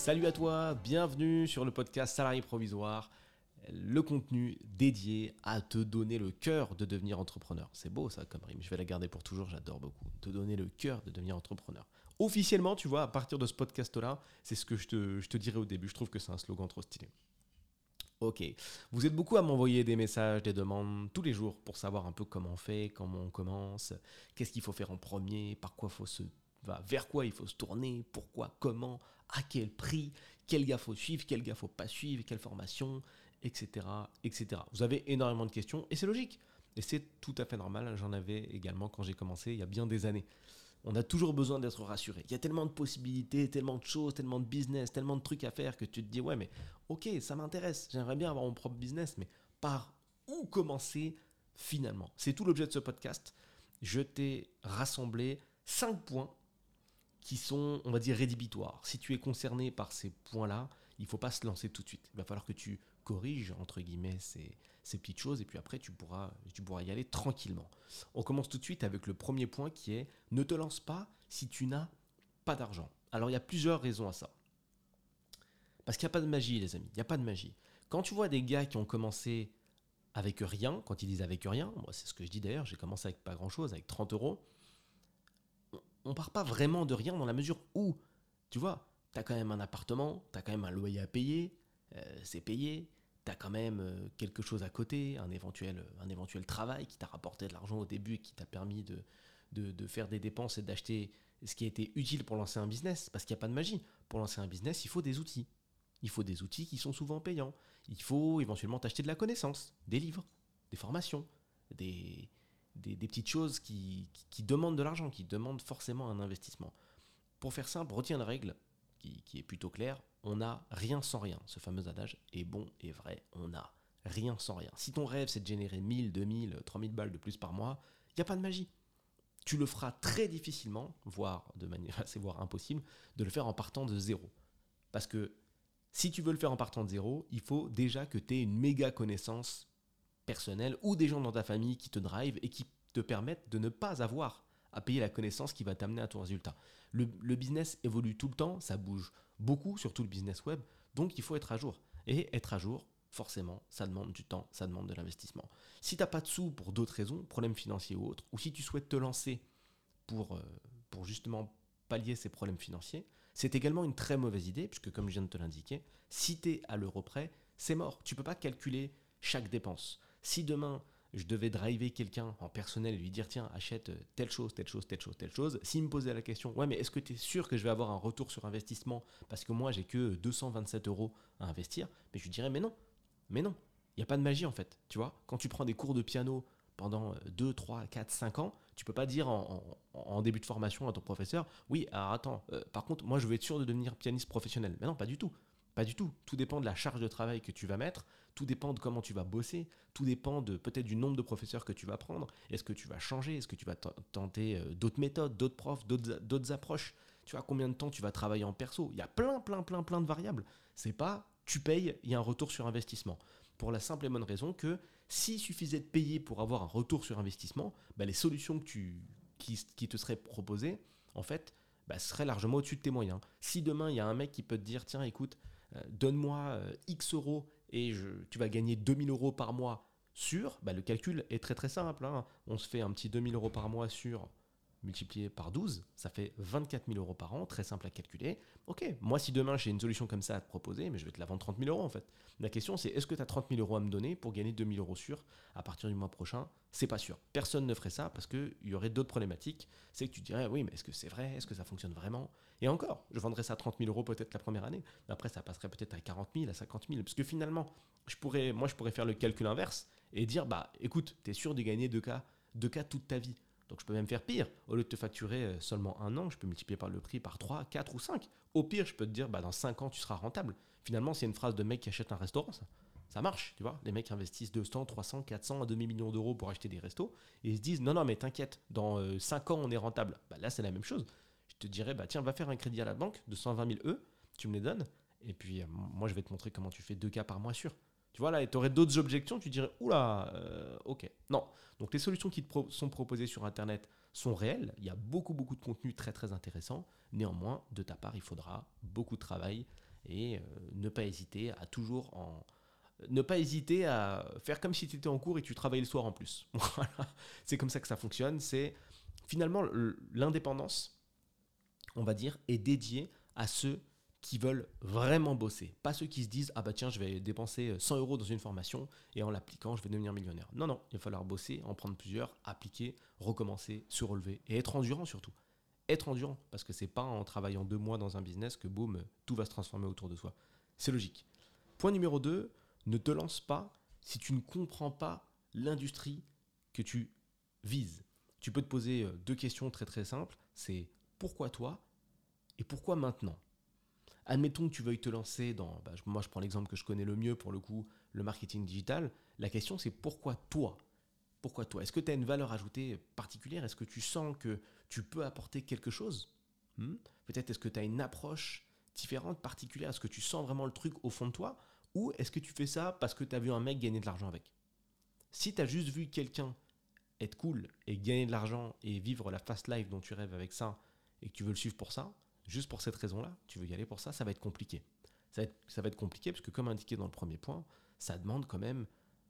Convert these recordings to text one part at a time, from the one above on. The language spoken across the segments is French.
Salut à toi, bienvenue sur le podcast Salarié Provisoire, le contenu dédié à te donner le cœur de devenir entrepreneur. C'est beau ça comme rime, je vais la garder pour toujours, j'adore beaucoup. Te donner le cœur de devenir entrepreneur. Officiellement, tu vois, à partir de ce podcast-là, c'est ce que je te, je te dirais au début, je trouve que c'est un slogan trop stylé. Ok, vous êtes beaucoup à m'envoyer des messages, des demandes tous les jours pour savoir un peu comment on fait, comment on commence, qu'est-ce qu'il faut faire en premier, par quoi faut se vers quoi il faut se tourner, pourquoi, comment, à quel prix, quel gars faut suivre, quel gars faut pas suivre, quelle formation, etc., etc. Vous avez énormément de questions et c'est logique. Et c'est tout à fait normal. J'en avais également quand j'ai commencé il y a bien des années. On a toujours besoin d'être rassuré. Il y a tellement de possibilités, tellement de choses, tellement de business, tellement de trucs à faire que tu te dis ouais mais ok ça m'intéresse. J'aimerais bien avoir mon propre business, mais par où commencer finalement? C'est tout l'objet de ce podcast. Je t'ai rassemblé 5 points qui sont, on va dire, rédhibitoires. Si tu es concerné par ces points-là, il ne faut pas se lancer tout de suite. Il va falloir que tu corriges, entre guillemets, ces, petites choses, et puis après, tu pourras, tu pourras y aller tranquillement. On commence tout de suite avec le premier point qui est ne te lance pas si tu n'as pas d'argent. Alors, il y a plusieurs raisons à ça. Parce qu'il n'y a pas de magie, les amis. Il n'y a pas de magie. Quand tu vois des gars qui ont commencé avec rien, quand ils disent avec rien, moi c'est ce que je dis d'ailleurs, j'ai commencé avec pas grand chose, avec 30 euros, on part pas vraiment de rien dans la mesure où, tu vois, tu as quand même un appartement, tu as quand même un loyer à payer, euh, c'est payé, tu as quand même euh, quelque chose à côté, un éventuel, un éventuel travail qui t'a rapporté de l'argent au début et qui t'a permis de, de, faire des dépenses et d'acheter ce qui a été utile pour lancer un business, parce qu'il n'y a pas de magie. Pour lancer un business, il faut des outils. Il faut des outils qui sont souvent payants. Il faut éventuellement t'acheter de la connaissance, des livres, des formations, des, des, petites choses qui, demandent de l'argent, qui demandent forcément un investissement. Pour faire simple, retiens la règle qui, est plutôt claire, on n'a rien sans rien. Ce fameux adage est bon et vrai, on n'a rien sans rien. Si ton rêve c'est de générer 1000, 2000, 3000 balles de plus par mois, il n'y a pas de magie. Tu le feras très difficilement, voire de manière assez voire impossible, de le faire en partant de zéro. Parce que si tu veux le faire en partant de zéro, il faut déjà que tu aies une méga connaissance personnel ou des gens dans ta famille qui te drive et qui te permettent de ne pas avoir à payer la connaissance qui va t'amener à ton résultat. Le, business évolue tout le temps, ça bouge beaucoup, surtout le business web, donc il faut être à jour. Et être à jour, forcément, ça demande du temps, ça demande de l'investissement. Si tu n'as pas de sous pour d'autres raisons, problèmes financiers ou autres, ou si tu souhaites te lancer pour, euh, pour justement pallier ces problèmes financiers, c'est également une très mauvaise idée, puisque comme je viens de te l'indiquer, si tu es à l'euro près, c'est mort. Tu ne peux pas calculer chaque dépense. Si demain, je devais driver quelqu'un en personnel et lui dire tiens, achète telle chose, telle chose, telle chose, telle chose, s'il me posait la question ouais, mais est-ce que tu es sûr que je vais avoir un retour sur investissement parce que moi j'ai que 227 euros à investir? Mais je lui dirais mais non, mais non, il n'y a pas de magie en fait. Tu vois, quand tu prends des cours de piano pendant 2, 3, 4, 5 ans, tu peux pas dire en, début de formation à ton professeur oui, alors attends, euh, par contre, moi je veux être sûr de devenir pianiste professionnel. Mais non, pas du tout. Pas du tout. Tout dépend de la charge de travail que tu vas mettre, tout dépend de comment tu vas bosser, tout dépend de peut-être du nombre de professeurs que tu vas prendre. Est-ce que tu vas changer? Est-ce que tu vas tenter euh, d'autres méthodes, d'autres profs, d'autres approches? Tu vois combien de temps tu vas travailler en perso? Il y a plein, plein, plein, plein de variables. C'est pas tu payes, il y a un retour sur investissement. Pour la simple et bonne raison que s'il suffisait de payer pour avoir un retour sur investissement, bah, les solutions que tu, qui, te seraient proposées, en fait, bah, seraient largement au-dessus de tes moyens. Si demain il y a un mec qui peut te dire tiens écoute, donne-moi euh, X euros et tu vas gagner 2000 euros par mois sur, bah, le calcul est très très simple. Hein. On se fait un petit 2000 euros par mois sur multiplié par 12, ça fait 24 000 euros par an, très simple à calculer. Ok, moi si demain j'ai une solution comme ça à te proposer, mais je vais te la vendre 30 000 euros en fait. La question c'est est-ce que tu as 30 000 euros à me donner pour gagner 2 000 euros sur à partir du mois prochain? C'est pas sûr. Personne ne ferait ça parce qu'il y aurait d'autres problématiques. C'est que tu dirais oui, mais est-ce que c'est vrai? Est-ce que ça fonctionne vraiment? Et encore, je vendrais ça à 30 000 euros peut-être la première année. Après, ça passerait peut-être à 40 000, à 50 000. Parce que finalement, je pourrais, moi je pourrais faire le calcul inverse et dire bah écoute, tu es sûr de gagner 2 cas, 2 cas toute ta vie. Donc je peux même faire pire. Au lieu de te facturer euh, seulement un an, je peux multiplier par le prix par 3, 4 ou 5. Au pire, je peux te dire, bah, dans 5 ans, tu seras rentable. Finalement, c'est une phrase de mec qui achète un restaurant, ça. Marche, tu vois. Les mecs investissent 200, 300, 400, un demi-million d'euros pour acheter des restos et ils se disent, non, non, mais t'inquiète, dans 5 euh, ans, on est rentable. Bah, là, c'est la même chose. Je te dirais, bah, tiens, va faire un crédit à la banque de 120 000 E, tu me les donnes, et puis euh, moi, je vais te montrer comment tu fais 2 cas par mois sûr. Tu vois, là, tu aurais d'autres objections, tu dirais, oula, ok. Non. Donc, les solutions qui te sont proposées sur Internet, sont réels. Il y a beaucoup, beaucoup de contenu très, très intéressant. Néanmoins, de ta part, il faudra beaucoup de travail et euh, ne pas hésiter à toujours en ne pas hésiter à faire comme si tu étais en cours et tu travaillais le soir en plus. Voilà. C'est comme ça que ça fonctionne. C'est finalement l'indépendance, on va dire, est dédiée à ceux qui veulent vraiment bosser. Pas ceux qui se disent Ah bah tiens, je vais dépenser 100 euros dans une formation et en l'appliquant, je vais devenir millionnaire. Non, non, il va falloir bosser, en prendre plusieurs, appliquer, recommencer, se relever et être endurant surtout. Être endurant, parce que c'est pas en travaillant deux mois dans un business que boum, tout va se transformer autour de soi. C'est logique. Point numéro 2, ne te lance pas si tu ne comprends pas l'industrie que tu vises. Tu peux te poser euh, deux questions très très simples. C'est pourquoi toi et pourquoi maintenant? Admettons que tu veuilles te lancer dans, bah, moi je prends l'exemple que je connais le mieux pour le coup, le marketing digital. La question c'est pourquoi toi? Pourquoi toi? Est-ce que tu as une valeur ajoutée particulière? Est-ce que tu sens que tu peux apporter quelque chose? Hmm? Peut-être est-ce que tu as une approche différente, particulière? Est-ce que tu sens vraiment le truc au fond de toi? Ou est-ce que tu fais ça parce que tu as vu un mec gagner de l'argent avec? Si tu as juste vu quelqu'un être cool et gagner de l'argent et vivre la fast life dont tu rêves avec ça et que tu veux le suivre pour ça, juste pour cette raison-là, tu veux y aller pour ça, ça va être compliqué. Ça va être, compliqué parce que comme indiqué dans le premier point, ça demande quand même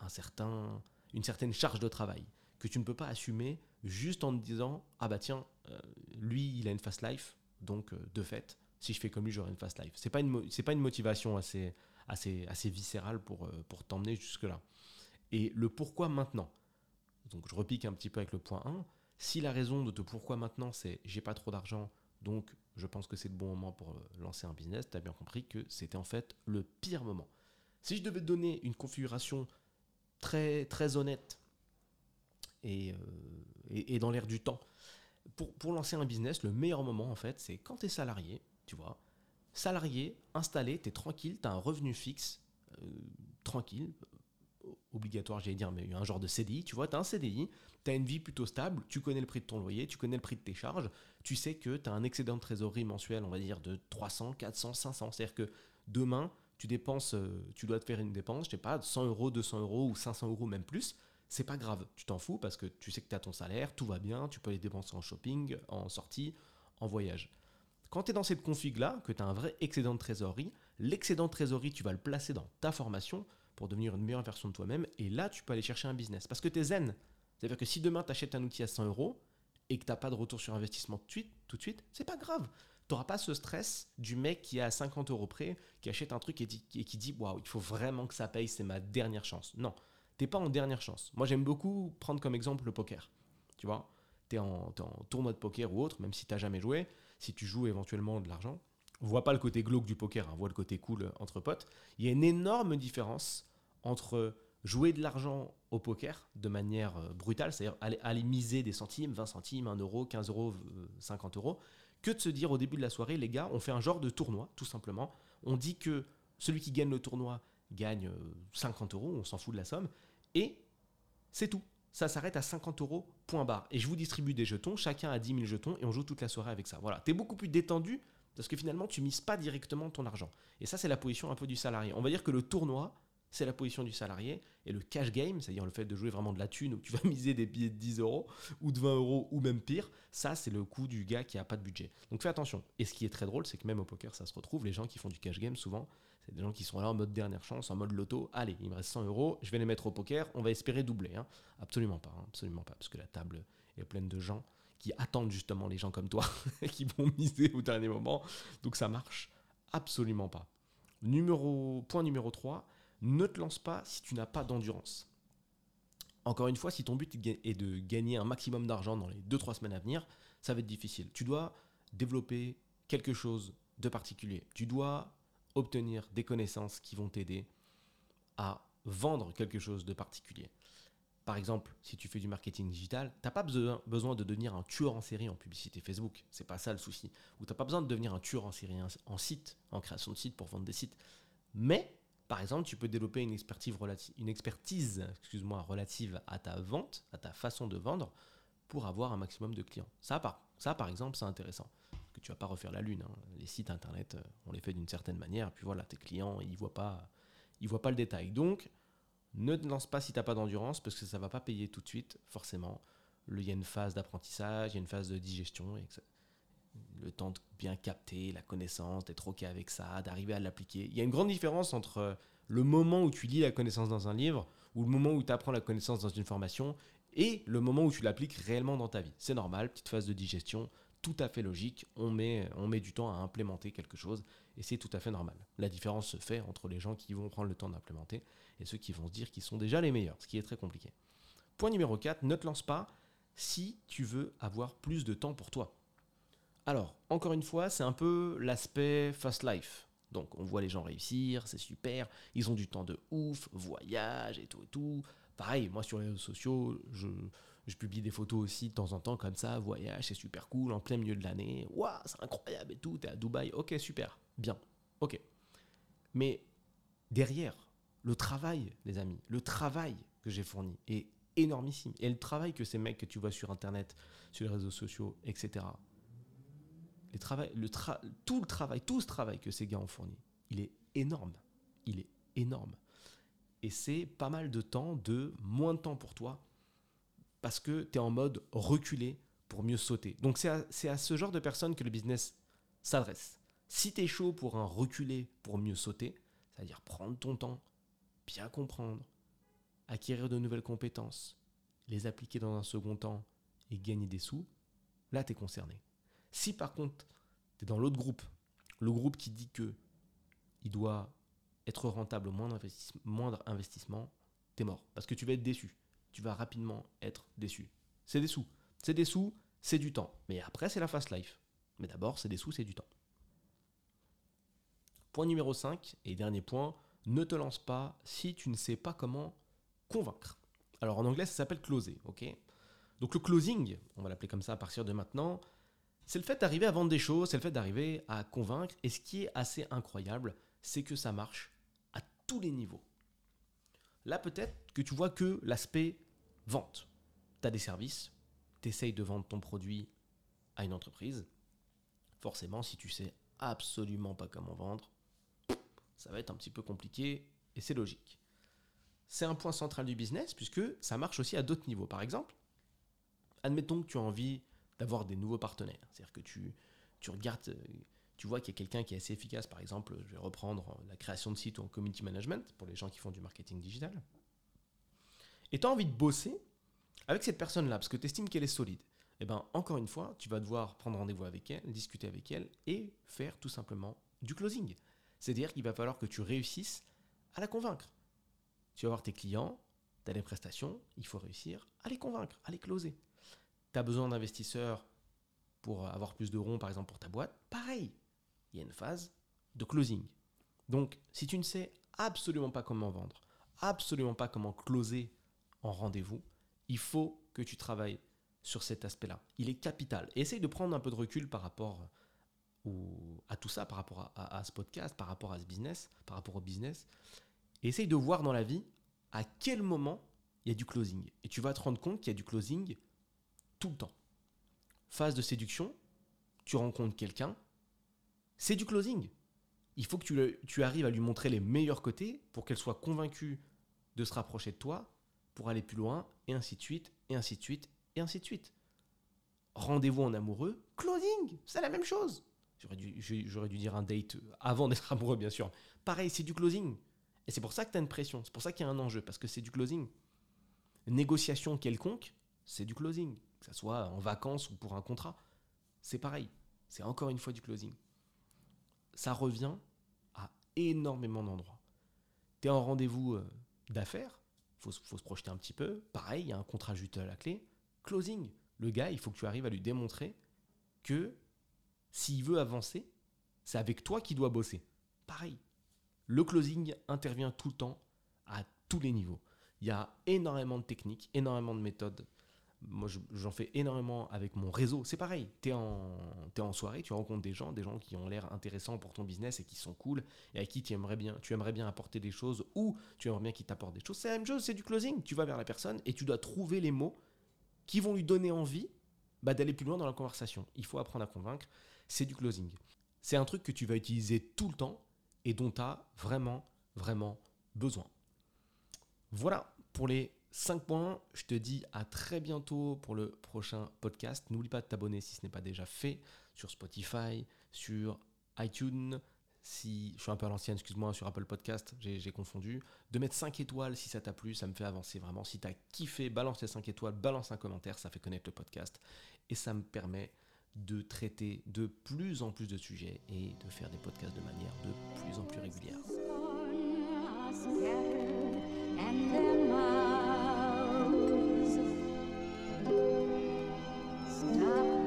un certain, une certaine charge de travail que tu ne peux pas assumer juste en te disant ah bah tiens euh, lui il a une fast life donc euh, de fait si je fais comme lui j'aurai une fast life. C'est pas pas une motivation assez assez assez viscérale pour euh, pour t'emmener jusque là et le pourquoi maintenant? Donc je repique un petit peu avec le point 1 si la raison de te pourquoi maintenant c'est j'ai pas trop d'argent donc je pense que c'est le bon moment pour lancer un business tu as bien compris que c'était en fait le pire moment si je devais te donner une configuration très très honnête euh, et, et, dans l'air du temps. Pour, pour, lancer un business, le meilleur moment, en fait, c'est quand tu es salarié, tu vois. Salarié, installé, tu es tranquille, tu as un revenu fixe, euh, tranquille, obligatoire, j'allais dire, mais un genre de CDI, tu vois, tu as un CDI, tu as une vie plutôt stable, tu connais le prix de ton loyer, tu connais le prix de tes charges, tu sais que tu as un excédent de trésorerie mensuel, on va dire, de 300, 400, 500. C'est-à-dire que demain, tu dépenses, euh, tu dois te faire une dépense, je sais pas, 100 euros, 200 euros ou 500 euros, même plus c'est pas grave, tu t'en fous parce que tu sais que tu as ton salaire, tout va bien, tu peux les dépenser en shopping, en sortie, en voyage. Quand tu es dans cette config-là, que tu as un vrai excédent de trésorerie, l'excédent de trésorerie, tu vas le placer dans ta formation pour devenir une meilleure version de toi-même, et là, tu peux aller chercher un business. Parce que tu es zen. C'est-à-dire que si demain, tu achètes un outil à 100 euros et que tu n'as pas de retour sur investissement tout de suite, tout de c'est pas grave. Tu n'auras pas ce stress du mec qui est à 50 euros près, qui achète un truc et, qui dit Waouh, il faut vraiment que ça paye, c'est ma dernière chance. Non t'es pas en dernière chance. Moi, j'aime beaucoup prendre comme exemple le poker. Tu vois, tu es, en tournoi de poker ou autre, même si tu jamais joué, si tu joues éventuellement de l'argent, vois pas le côté glauque du poker, hein, vois le côté cool entre potes. Il y a une énorme différence entre jouer de l'argent au poker de manière euh, brutale, c'est-à-dire aller, miser des centimes, 20 centimes, 1 euro, 15 euros, 50 euros, que de se dire au début de la soirée, les gars, on fait un genre de tournoi, tout simplement. On dit que celui qui gagne le tournoi gagne 50 euh, euros, on s'en fout de la somme, et c'est tout. Ça s'arrête à 50 euros, point barre. Et je vous distribue des jetons, chacun a 10 000 jetons, et on joue toute la soirée avec ça. Voilà, tu es beaucoup plus détendu, parce que finalement, tu mises pas directement ton argent. Et ça, c'est la position un peu du salarié. On va dire que le tournoi, c'est la position du salarié. Et le cash game, c'est-à-dire le fait de jouer vraiment de la thune, où tu vas miser des billets de 10 euros, ou de 20 euros, ou même pire, ça, c'est le coup du gars qui a pas de budget. Donc fais attention. Et ce qui est très drôle, c'est que même au poker, ça se retrouve, les gens qui font du cash game, souvent, c'est des gens qui sont là en mode dernière chance, en mode loto. Allez, il me reste 100 euros, je vais les mettre au poker, on va espérer doubler. Hein. Absolument pas, hein, absolument pas, parce que la table est pleine de gens qui attendent justement les gens comme toi, qui vont miser au dernier moment. Donc ça marche absolument pas. Numéro, point numéro 3, ne te lance pas si tu n'as pas d'endurance. Encore une fois, si ton but est de gagner un maximum d'argent dans les 2-3 semaines à venir, ça va être difficile. Tu dois développer quelque chose de particulier. Tu dois obtenir des connaissances qui vont t'aider à vendre quelque chose de particulier. Par exemple, si tu fais du marketing digital, tu n'as pas besoin de devenir un tueur en série en publicité Facebook. C'est pas ça le souci. Ou tu n'as pas besoin de devenir un tueur en série en site, en création de site pour vendre des sites. Mais, par exemple, tu peux développer une expertise, relative, une expertise excuse-moi, relative à ta vente, à ta façon de vendre, pour avoir un maximum de clients. Ça, par, ça, par exemple, c'est intéressant que tu vas pas refaire la lune. Hein. Les sites internet, euh, on les fait d'une certaine manière, puis voilà, tes clients, ils voient voient pas le détail. Donc, ne te lance pas si tu n'as pas d'endurance, parce que ça va pas payer tout de suite, forcément. Il y a une phase d'apprentissage, il y a une phase de digestion. Et le temps de bien capter la connaissance, d'être OK avec ça, d'arriver à l'appliquer. Il y a une grande différence entre le moment où tu lis la connaissance dans un livre ou le moment où tu apprends la connaissance dans une formation et le moment où tu l'appliques réellement dans ta vie. C'est normal, petite phase de digestion, tout à fait logique. On met, du temps à implémenter quelque chose et c'est tout à fait normal. La différence se fait entre les gens qui vont prendre le temps d'implémenter et ceux qui vont se dire qu'ils sont déjà les meilleurs, ce qui est très compliqué. Point numéro 4, ne te lance pas si tu veux avoir plus de temps pour toi. Alors, encore une fois, c'est un peu l'aspect fast life. Donc, on voit les gens réussir, c'est super, ils ont du temps de ouf, voyage et tout et tout. Pareil, moi sur les réseaux sociaux, je, je publie des photos aussi de temps en temps comme ça, voyage, c'est super cool, en plein milieu de l'année. Waouh, c'est incroyable et tout, t'es à Dubaï, ok, super, bien, ok. Mais derrière, le travail, les amis, le travail que j'ai fourni est énormissime. Et le travail que ces mecs que tu vois sur Internet, sur les réseaux sociaux, etc., les le tout le travail, tout ce travail que ces gars ont fourni, il est énorme. Il est énorme. Et c'est pas mal de temps, de moins de temps pour toi, parce que tu es en mode reculé pour mieux sauter. Donc c'est à, ce genre de personnes que le business s'adresse. Si tu es chaud pour un reculer pour mieux sauter, c'est-à-dire prendre ton temps, bien comprendre, acquérir de nouvelles compétences, les appliquer dans un second temps et gagner des sous, là tu es concerné. Si par contre tu es dans l'autre groupe, le groupe qui dit que il doit être rentable au moindre, moindre investissement, tu es mort. Parce que tu vas être déçu. Tu vas rapidement être déçu. C'est des sous. C'est des sous, c'est du temps. Mais après, c'est la fast life. Mais d'abord, c'est des sous, c'est du temps. Point numéro 5 et dernier point, ne te lance pas si tu ne sais pas comment convaincre. Alors en anglais, ça s'appelle closer, ok? Donc le closing, on va l'appeler comme ça à partir de maintenant, c'est le fait d'arriver à vendre des choses, c'est le fait d'arriver à convaincre. Et ce qui est assez incroyable, c'est que ça marche à tous les niveaux. Là, peut-être que tu vois que l'aspect vente. Tu as des services, tu essayes de vendre ton produit à une entreprise. Forcément, si tu sais absolument pas comment vendre, ça va être un petit peu compliqué et c'est logique c'est un point central du business puisque ça marche aussi à d'autres niveaux. Par exemple, admettons que tu as envie d'avoir des nouveaux partenaires. C'est-à-dire que tu, tu regardes, euh, tu vois qu'il y a quelqu'un qui est assez efficace. Par exemple, je vais reprendre la création de sites ou en community management pour les gens qui font du marketing digital. Et tu as envie de bosser avec cette personne-là parce que tu estimes qu'elle est solide. Et eh bien, encore une fois, tu vas devoir prendre rendez-vous avec elle, discuter avec elle et faire tout simplement du closing. C'est-à-dire qu'il va falloir que tu réussisses à la convaincre. Tu vas voir tes clients, tu as des prestations, il faut réussir à les convaincre, à les closer. Tu as besoin d'investisseurs pour avoir plus de ronds, par exemple, pour ta boîte. Pareil, il y a une phase de closing. Donc, si tu ne sais absolument pas comment vendre, absolument pas comment closer en rendez-vous, il faut que tu travailles sur cet aspect-là. Il est capital. essaye de prendre un peu de recul par rapport à tout ça, par rapport à, ce podcast, par rapport à ce business, par rapport au business, essaye de voir dans la vie à quel moment il y a du closing. Et tu vas te rendre compte qu'il y a du closing tout le temps. Phase de séduction, tu rencontres quelqu'un, c'est du closing. Il faut que tu, arrives à lui montrer les meilleurs côtés pour qu'elle soit convaincue de se rapprocher de toi, pour aller plus loin, et ainsi de suite, et ainsi de suite, et ainsi de suite. Rendez-vous en amoureux, closing, c'est la même chose. J'aurais dû, dû dire un date avant d'être amoureux, bien sûr. Pareil, c'est du closing. Et c'est pour ça que tu as une pression, c'est pour ça qu'il y a un enjeu, parce que c'est du closing. Négociation quelconque, c'est du closing. Que ce soit en vacances ou pour un contrat, c'est pareil. C'est encore une fois du closing. Ça revient à énormément d'endroits. Tu es en rendez-vous euh, d'affaires, il faut, se projeter un petit peu. Pareil, il y a un contrat juste à la clé. Closing. Le gars, il faut que tu arrives à lui démontrer que s'il veut avancer, c'est avec toi qu'il doit bosser. Pareil, le closing intervient tout le temps, à tous les niveaux. Il y a énormément de techniques, énormément de méthodes. Moi, j'en fais énormément avec mon réseau. C'est pareil, tu es, en soirée, tu rencontres des gens, des gens qui ont l'air intéressants pour ton business et qui sont cool, et à qui tu aimerais bien, tu aimerais bien apporter des choses, ou tu aimerais bien qu'ils t'apportent des choses. C'est la même chose, c'est du closing. Tu vas vers la personne et tu dois trouver les mots qui vont lui donner envie bah, d'aller plus loin dans la conversation. Il faut apprendre à convaincre. C'est du closing. C'est un truc que tu vas utiliser tout le temps et dont tu as vraiment, vraiment besoin. Voilà pour les 5 points. Je te dis à très bientôt pour le prochain podcast. N'oublie pas de t'abonner si ce n'est pas déjà fait sur Spotify, sur iTunes. Si je suis un peu à l'ancienne, excuse-moi, sur Apple Podcast, j'ai confondu. De mettre 5 étoiles si ça t'a plu, ça me fait avancer vraiment. Si t'as kiffé, balance les 5 étoiles, balance un commentaire, ça fait connaître le podcast. Et ça me permet de traiter de plus en plus de sujets et de faire des podcasts de manière de plus en plus régulière. Stop.